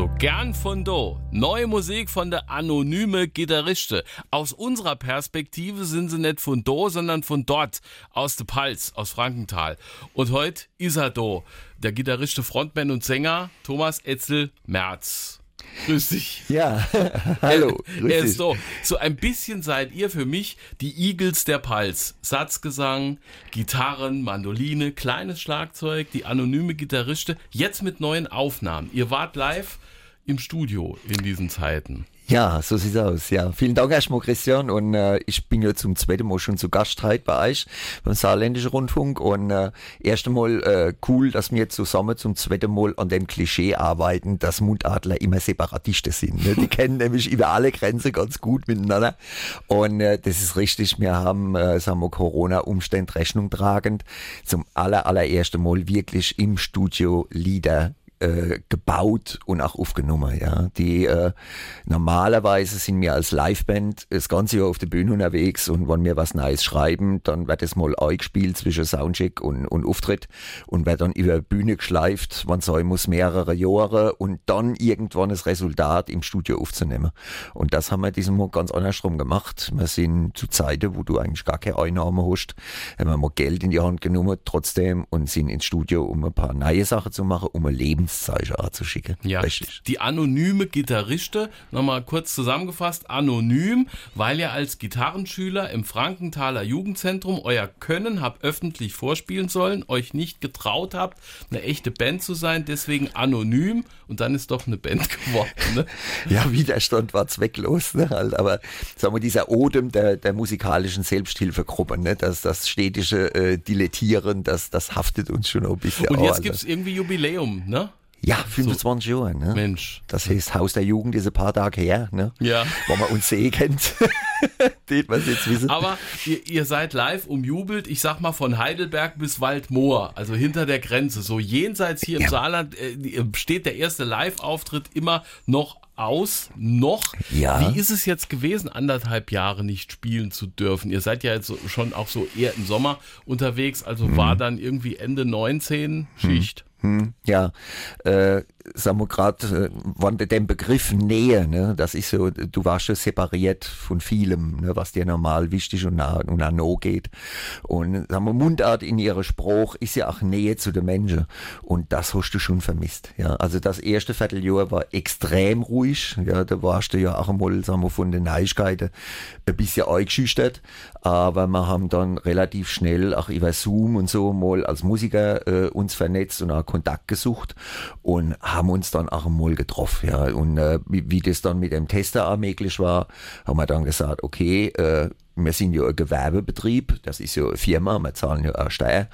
So gern von Do. Neue Musik von der anonyme Gitarriste. Aus unserer Perspektive sind sie nicht von Do, sondern von dort, aus der Palz, aus Frankenthal. Und heute ist er Do, der Gitarriste, Frontman und Sänger Thomas Etzel Merz. Grüß dich. Ja, hallo. grüß Er dich. ist so. So ein bisschen seid ihr für mich die Eagles der Palz. Satzgesang, Gitarren, Mandoline, kleines Schlagzeug, die anonyme Gitarriste. Jetzt mit neuen Aufnahmen. Ihr wart live im Studio in diesen Zeiten. Ja, so sieht's aus. Ja, vielen Dank erstmal, Christian. Und äh, ich bin ja zum zweiten Mal schon zu Gast heute bei euch beim Saarländischen Rundfunk. Und äh, erst einmal äh, cool, dass wir zusammen zum zweiten Mal an dem Klischee arbeiten, dass Mundadler immer Separatisten sind. Ne? Die kennen nämlich über alle Grenzen ganz gut miteinander. Und äh, das ist richtig. Wir haben, äh, sagen wir, Corona-Umstände Rechnung tragend zum aller, allerersten Mal wirklich im Studio Lieder äh, gebaut und auch aufgenommen. Ja, die äh, normalerweise sind wir als Liveband das ganze Jahr auf der Bühne unterwegs und wenn wir was Neues schreiben, dann wird es mal eingespielt zwischen Soundcheck und, und Auftritt und wird dann über Bühne geschleift, man sein muss mehrere Jahre und dann irgendwann das Resultat im Studio aufzunehmen. Und das haben wir diesem Mal ganz andersrum gemacht. Wir sind zu Zeiten, wo du eigentlich gar keine Einnahme hast, haben wir mal Geld in die Hand genommen trotzdem und sind ins Studio, um ein paar neue Sachen zu machen, um ein Lebenszeichen anzuschicken. Ja, Richtig. die anonyme Gitarriste, nochmal kurz zusammengefasst, anonym, weil ihr als Gitarrenschüler im Frankenthaler Jugendzentrum euer Können habt öffentlich vorspielen sollen, euch nicht getraut habt, eine echte Band zu sein, deswegen anonym und dann ist doch eine Band geworden. Ne? Ja, Widerstand war zwecklos, ne? halt, aber sagen wir, dieser Odem der, der musikalischen Selbsthilfegruppe, ne? das, das stetische äh, Dilettieren, das, das haftet uns schon ein bisschen Und jetzt also. gibt's irgendwie Jubiläum, ne? Ja, 25 Jahre, ne? Mensch. Das heißt, Haus der Jugend ist ein paar Tage her, ne? Ja. Wo man uns sehen kennt. Den was jetzt wissen. Aber ihr, ihr seid live umjubelt, ich sag mal von Heidelberg bis Waldmoor, also hinter der Grenze. So jenseits hier im Saarland äh, steht der erste Live-Auftritt immer noch aus. Noch. Ja. Wie ist es jetzt gewesen, anderthalb Jahre nicht spielen zu dürfen? Ihr seid ja jetzt so- schon auch so eher im Sommer unterwegs, also war dann irgendwie Ende 19 Schicht. Hm, ja, äh, sagen wir gerade, äh, den Begriff Nähe, ne, das ist so, du warst schon separiert von vielem, ne, was dir normal wichtig und nah, und nah no geht. Und sagen wir, Mundart in ihrer Spruch ist ja auch Nähe zu den Menschen. Und das hast du schon vermisst. Ja, also das erste Vierteljahr war extrem ruhig. Ja, da warst du ja auch einmal, sagen wir, von den Neuigkeiten ein bisschen eingeschüchtert. Aber wir haben dann relativ schnell auch über Zoom und so mal als Musiker äh, uns vernetzt und auch Kontakt gesucht und haben uns dann auch mal getroffen. Ja. Und äh, wie, wie das dann mit dem Tester auch möglich war, haben wir dann gesagt, okay, äh, wir sind ja ein Gewerbebetrieb, das ist ja eine Firma, wir zahlen ja auch Steuer.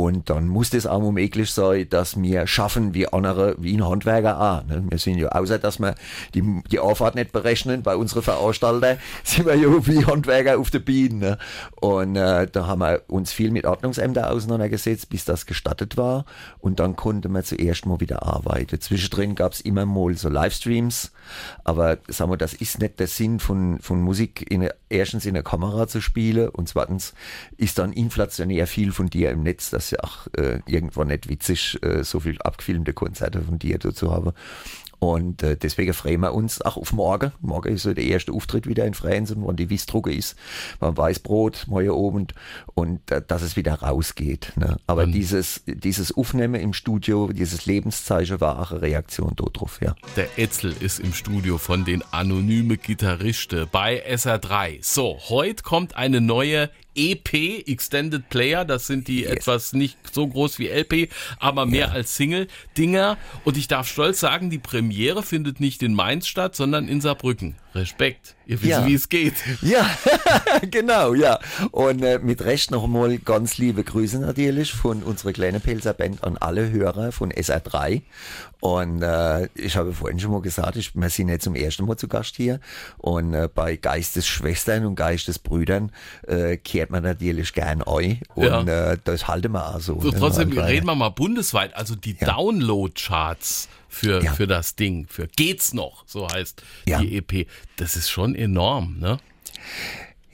Und dann muss das auch möglich sein, dass wir schaffen wie andere, wie ein Handwerker auch. Ne? Wir sind ja, außer dass wir die, die Aufwand nicht berechnen bei unseren Veranstaltern, sind wir ja wie Handwerker auf der Biene. Ne? Und äh, da haben wir uns viel mit Ordnungsämtern auseinandergesetzt, bis das gestattet war. Und dann konnten wir zuerst mal wieder arbeiten. Zwischendrin gab es immer mal so Livestreams, aber sagen wir, das ist nicht der Sinn von, von Musik, in, erstens in der Kamera zu spielen und zweitens ist dann inflationär viel von dir im Netz, das ist ja auch äh, irgendwann nicht witzig, äh, so viel abgefilmte Konzerte von dir dazu haben. Und äh, deswegen freuen wir uns auch auf morgen. Morgen ist so der erste Auftritt wieder in und wenn die Wissdrucke ist, beim Weißbrot, morgen Abend und äh, dass es wieder rausgeht. Ne? Aber dieses, dieses Aufnehmen im Studio, dieses Lebenszeichen war auch eine Reaktion darauf, ja. Der Etzel ist im Studio von den anonyme Gitarriste bei SR3. So, heute kommt eine neue EP, Extended Player. Das sind die etwas nicht so groß wie LP, aber mehr als Single-Dinger. Und ich darf stolz sagen, die Premiere findet nicht in Mainz statt, sondern in Saarbrücken. Respekt. Ihr wisst, Ja. wie es geht. Ja, genau, ja. Und äh, mit Recht noch einmal ganz liebe Grüße natürlich von unserer kleinen Pelzer Band an alle Hörer von SR3. Und äh, ich habe vorhin schon mal gesagt, ich, wir sind nicht zum ersten Mal zu Gast hier. Und äh, bei Geistesschwestern und Geistesbrüdern äh, kehrt man natürlich gern ein. Und Ja. äh, das halten wir auch so. So, ne? trotzdem reden wir mal bundesweit. Also die Download-Charts für, Ja. für das Ding, für Geht's noch, so heißt Ja. die EP. Das ist schon enorm, ne?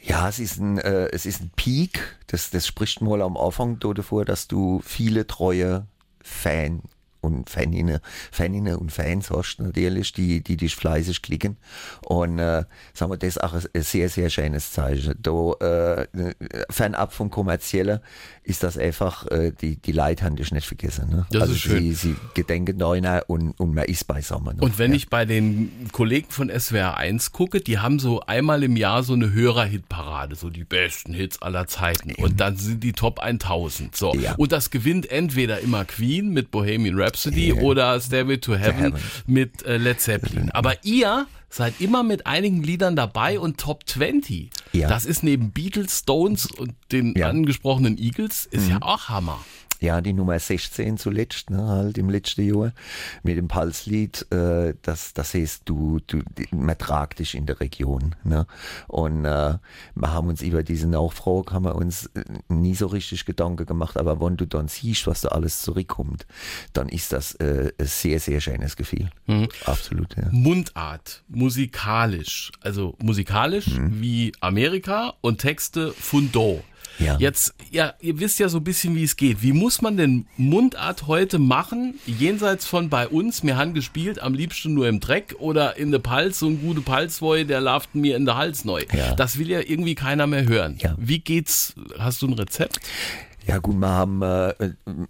Ja, es ist ein, äh, es ist ein Peak. Das, das spricht mal am Anfang davor, dass du viele treue Fan und Faninnen, Faninnen und Fans hast natürlich, die, die dich fleißig klicken. Und äh, sagen wir, das ist auch ein, sehr, sehr schönes Zeichen. Da, äh, fernab vom Kommerziellen ist das einfach, äh, die, die Leute haben dich nicht vergessen. Ne? Das also ist schön. Sie, sie gedenken neuner und, und man ist beisammen. noch. Und wenn ja. ich bei den Kollegen von SWR 1 gucke, die haben so einmal im Jahr so eine Hörerhitparade, so die besten Hits aller Zeiten. Und dann sind die Top 1000. So. Ja. Und das gewinnt entweder immer Queen mit Bohemian Rhapsody Ja. oder Stairway to Heaven, Heaven. mit äh, Led Zeppelin. Aber ihr seid immer mit einigen Liedern dabei und Top 20. Ja. Das ist neben Beatles, Stones und den Ja. Mhm. angesprochenen Eagles, ist ja auch Hammer. Ja, die Nummer 16 zuletzt, ne, halt im letzten Jahr mit dem Pulslied, äh, das, das heißt, du, du, man tragt dich in der Region, ne, und äh, wir haben uns über diese Nachfrage, haben wir uns äh, nie so richtig Gedanken gemacht, aber wenn du dann siehst, was da alles zurückkommt, dann ist das äh, ein sehr, sehr schönes Gefühl. Absolut, ja. Mundart, musikalisch, also musikalisch wie Amerika und Texte Fundo. Ja. Jetzt, ja, ihr wisst ja so ein bisschen, wie es geht. Wie muss man denn Mundart heute machen, jenseits von bei uns, mir han gespielt, am liebsten nur im Dreck oder in der Pals, so ein gute Palswoi, der lauft mir in der Hals neu. Ja. Das will ja irgendwie keiner mehr hören. Ja. Wie geht's? Hast du ein Rezept? Ja gut, wir haben, äh,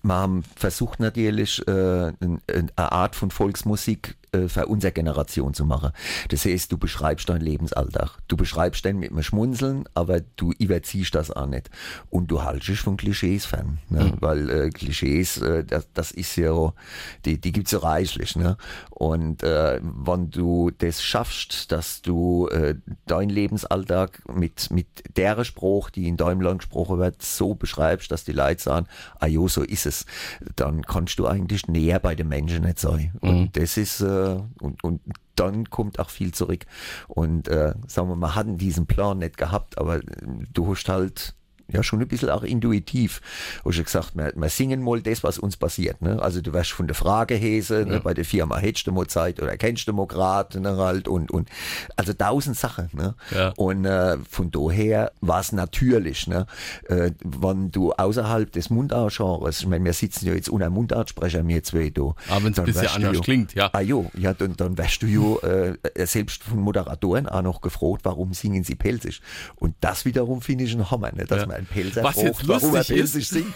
wir haben versucht natürlich äh, ein- eine Art von Volksmusik äh, für unsere Generation zu machen. Das heißt, du beschreibst deinen Lebensalltag. Du beschreibst den mit einem Schmunzeln, aber du überziehst das auch nicht. Und du haltest dich von Klischees fern. Ne? Weil äh, Klischees, äh, das, das ist ja, die, die gibt's ja reichlich. Ne? Und äh, wenn du das schaffst, dass du äh, deinen Lebensalltag mit, mit der Spruch, die in deinem Land gesprochen wird, so beschreibst, dass die Leute sagen, ah jo, so ist es, dann kannst du eigentlich näher bei den Menschen nicht sein. Und das ist, äh, und, und dann kommt auch viel zurück. Und äh, sagen wir, wir hatten diesen Plan nicht gehabt, aber äh, du hast halt ja schon ein bisschen auch intuitiv. Hast du gesagt, wir, wir singen mal das, was uns passiert. Ne? Also du wirst von der Frage Häse, ne? bei der Firma hättest du mal Zeit oder kennst du mal gerade ne? halt und, und also tausend Sachen. Ne? Ja. Und äh, von daher war es natürlich, ne? äh, wenn du außerhalb des Mundartgenres, ich meine, wir sitzen ja jetzt unter Mundartsprecher, wir zwei da. Aber wenn's ein dann bisschen wirst du anders ja- klingt, ja. Ah jo, ja, dann, dann wirst du ja äh, selbst von Moderatoren auch noch gefragt, warum singen sie pelzig. Und das wiederum finde ich ein Hammer, ne? dass Ja. man einen Pelzer Was jetzt lustig ist- singt.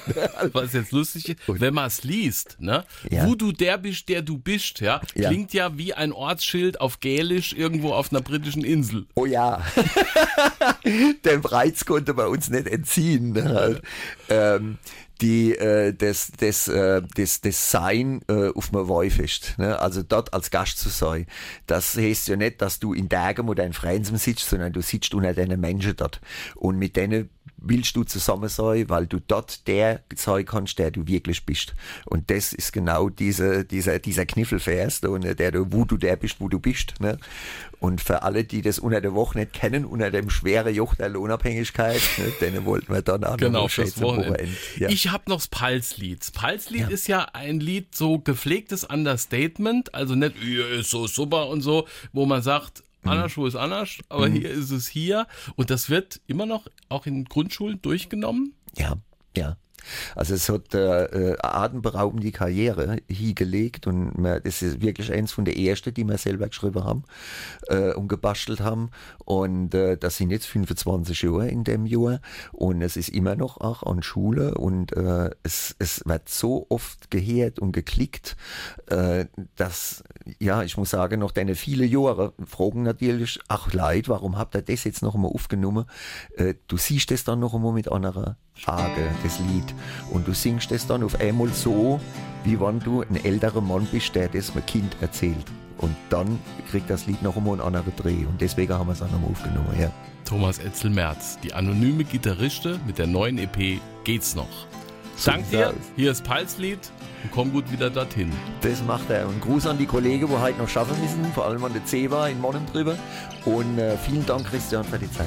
Was jetzt lustig ist, wenn man es liest, ne? Ja. Wo du der bist, der du bist, ja, Ja. klingt ja wie ein Ortsschild auf Gälisch irgendwo auf einer britischen Insel. Oh ja, dem Reiz konnte man uns nicht entziehen. Halt. Ähm, die, äh, das, das, äh, das, das Sein äh, auf dem Weihfest, ne? also dort als Gast zu sein, das heißt ja nicht, dass du in Bergen oder in Frenzem sitzt, sondern du sitzt unter den Menschen dort. Und mit denen willst du zusammen sein, weil du dort der sein kannst, der du wirklich bist. Und das ist genau diese, dieser, dieser Kniffelvers, ne, der du, wo du der bist, wo du bist. Ne? Und für alle, die das unter der Woche nicht kennen, unter dem schweren Joch der Lohnabhängigkeit, ne, denen wollten wir dann auch noch Genau, schön fürs Wochenende. Wochenende. Ja. Ich habe noch das Pulslied. Das Pulslied ist ja ein Lied, so gepflegtes Understatement, also nicht, ist so super und so, wo man sagt, Mhm. Anasch, wo ist Anasch? Aber hier ist es hier. Und das wird immer noch auch in Grundschulen durchgenommen. Ja, ja. Also es hat äh, äh, eine atemberaubende Karriere hingelegt und das ist wirklich eins von der ersten, die wir selber geschrieben haben äh, und gebastelt haben. Und das sind jetzt 25 Jahre in dem Jahr und es ist immer noch auch an Schule und es, es wird so oft gehört und geklickt, dass, ja, ich muss sagen, noch deine viele Jahre fragen natürlich, ach Leid, warum habt ihr das jetzt noch einmal aufgenommen? Du siehst das dann noch einmal mit anderer Frage, das Lied. Und du singst es dann auf einmal so, wie wenn du ein älterer Mann bist, der das einem Kind erzählt. Und dann kriegt das Lied noch einmal einen anderen Dreh. Und deswegen haben wir es auch nochmal aufgenommen. Ja. Thomas Etzel-Merz, die anonyme Gitarriste mit der neuen EP Geht's noch. So Dank sieht's dir, hier ist Palslied und komm gut wieder dorthin. Das macht er. Und Gruß an die Kollegen, die heute noch schaffen müssen, vor allem an der Ceva in Monnen drüber. Und äh, vielen Dank, Christian, für die Zeit.